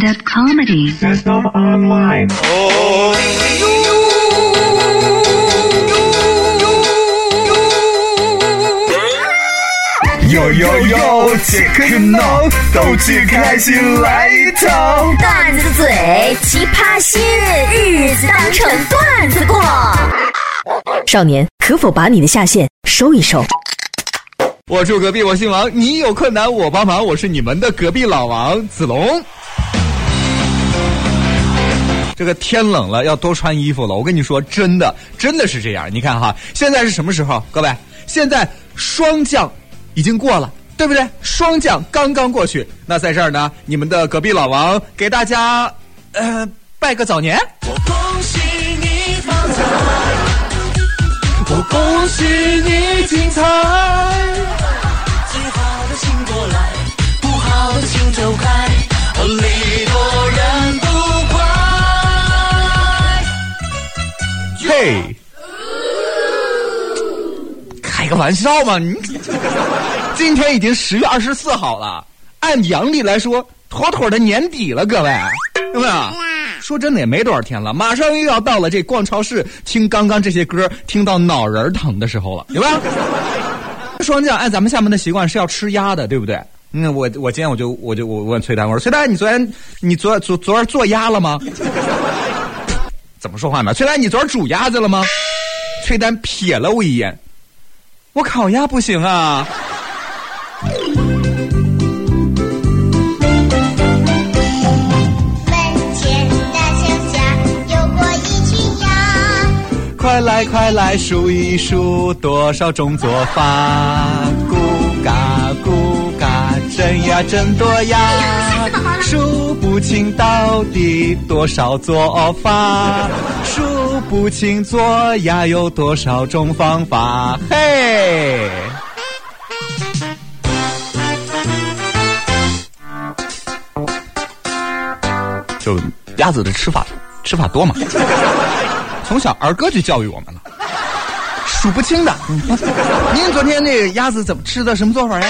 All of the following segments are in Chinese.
stand-up comedy. Up online. 呦呦呦，切克闹，逗趣开心来一套。段子嘴，奇葩心，日子当成段子过。少年，可否把你的下线收一收？我住隔壁，我姓王，你有困难我帮忙，我是你们的隔壁老王子龙。这个天冷了，要多穿衣服了。我跟你说，真的，真的是这样。你看哈，现在是什么时候？各位，现在霜降已经过了，对不对？霜降刚刚过去。那在这儿呢，你们的隔壁老王给大家，呃，拜个早年。我恭喜你发财，我恭喜你精彩。最好的请过来，不好的请走开，开个玩笑嘛！你今天已经十月二十四号了，按阳历来说，妥妥的年底了，各位，有没有？说真的，也没多少天了，马上又要到了这逛超市听刚刚这些歌听到脑仁疼的时候了，对吧？霜降，按咱们厦门的习惯是要吃鸭的，对不对？嗯，我我今天我就我就我问崔丹，我说崔丹，你昨天你昨昨昨儿做鸭了吗？怎么说话呢？崔丹，你昨儿煮鸭子了吗？崔丹瞥了我一眼，我烤鸭不行啊。门前大桥下游过一群鸭，快来快来数一数多少种做法，咕嘎咕嘎，真呀真多呀，数不清到底多少做法，数不清做鸭有多少种方法，嘿。就鸭子的吃法，吃法多嘛。从小儿歌就教育我们了，数不清的。您昨天那个鸭子怎么吃的？什么做法呀？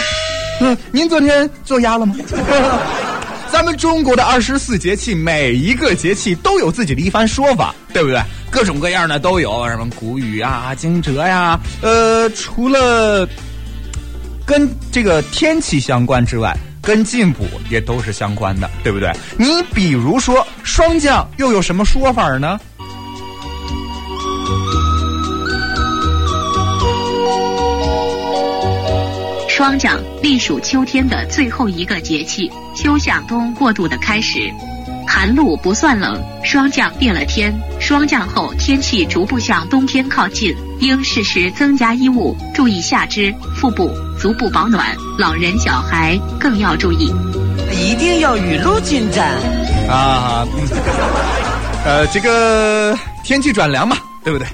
嗯，您昨天做鸭了吗？咱们中国的二十四节气，每一个节气都有自己的一番说法，对不对？各种各样的都有，什么谷雨啊、惊蛰呀，呃，除了跟这个天气相关之外，跟进补也都是相关的，对不对？你比如说霜降，又有什么说法呢？霜降隶属秋天的最后一个节气，秋向冬过渡的开始。寒露不算冷，霜降变了天。霜降后天气逐步向冬天靠近，应适时增加衣物，注意下肢、腹部、足部保暖。老人、小孩更要注意。一定要雨露均沾。啊，嗯呃，这个天气转凉嘛，对不对？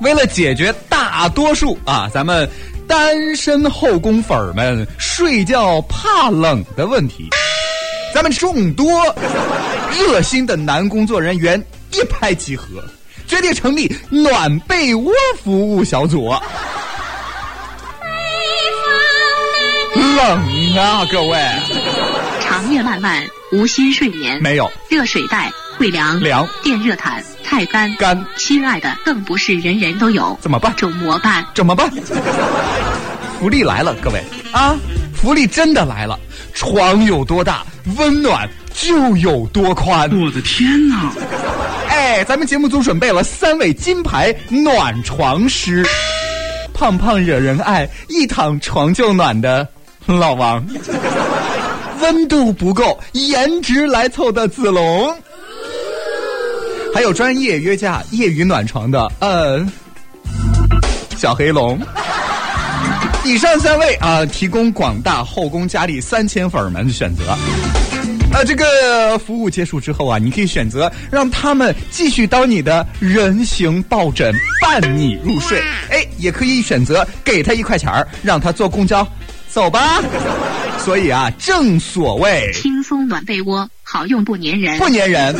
为了解决大多数啊，咱们单身后宫粉儿们睡觉怕冷的问题，咱们众多热心的男工作人员一拍即合，决定成立暖被窝服务小组。冷啊，各位，长夜漫漫，无心睡眠。没有。热水袋会凉，凉。电热毯太干，干亲爱的，更不是人人都有，怎么办？怎么办？怎么办？福利来了，各位啊！福利真的来了，床有多大，温暖就有多宽。我的天哪！哎，咱们节目组准备了三位金牌暖床师，胖胖惹人爱，一躺床就暖的老王，温度不够，颜值来凑的子龙，还有专业约架业余暖床的呃小黑龙。以上三位啊，提供广大后宫佳丽三千粉儿们选择。呃，这个服务结束之后啊，你可以选择让他们继续当你的人形抱枕，伴你入睡。哎，也可以选择给他一块钱儿，让他坐公交，走吧。所以啊，正所谓轻松暖被窝，好用不粘人。不粘人。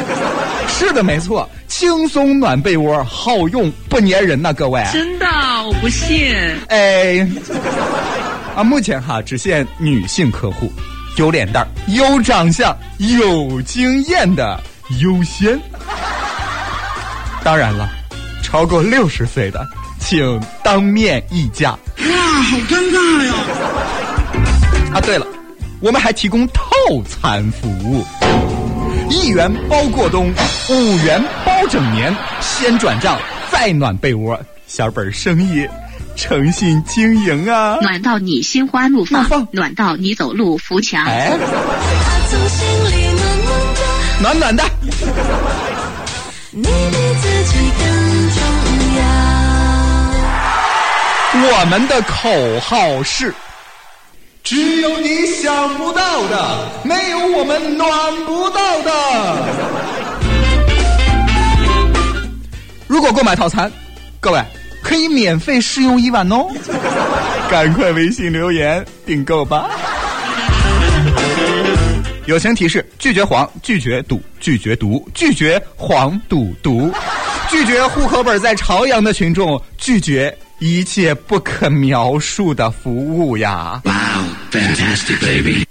是的，没错，轻松暖被窝，好用不粘人呐、各位。真的，我不信。哎，啊，目前哈只限女性客户，有脸蛋儿、有长相、有经验的优先。当然了，超过六十岁的，请当面议价。哇，好尴尬呀！啊，对了，我们还提供套餐服务，一元包过冬，五元包整年，先转账再暖被窝，小本生意，诚信经营啊！暖到你心花怒放放，暖到你走路扶墙。哎，从心里暖暖的，暖暖的，你比自己更重要。我们的口号是：只有你想不到的，没有我们暖不到的。如果购买套餐，各位可以免费试用一晚哦。赶快微信留言订购吧。友情提示：拒绝黄，拒绝赌，拒绝毒，拒绝黄赌毒，拒绝户口本在朝阳的群众，拒绝一切不可描述的服务呀！Wow, fantastic, baby.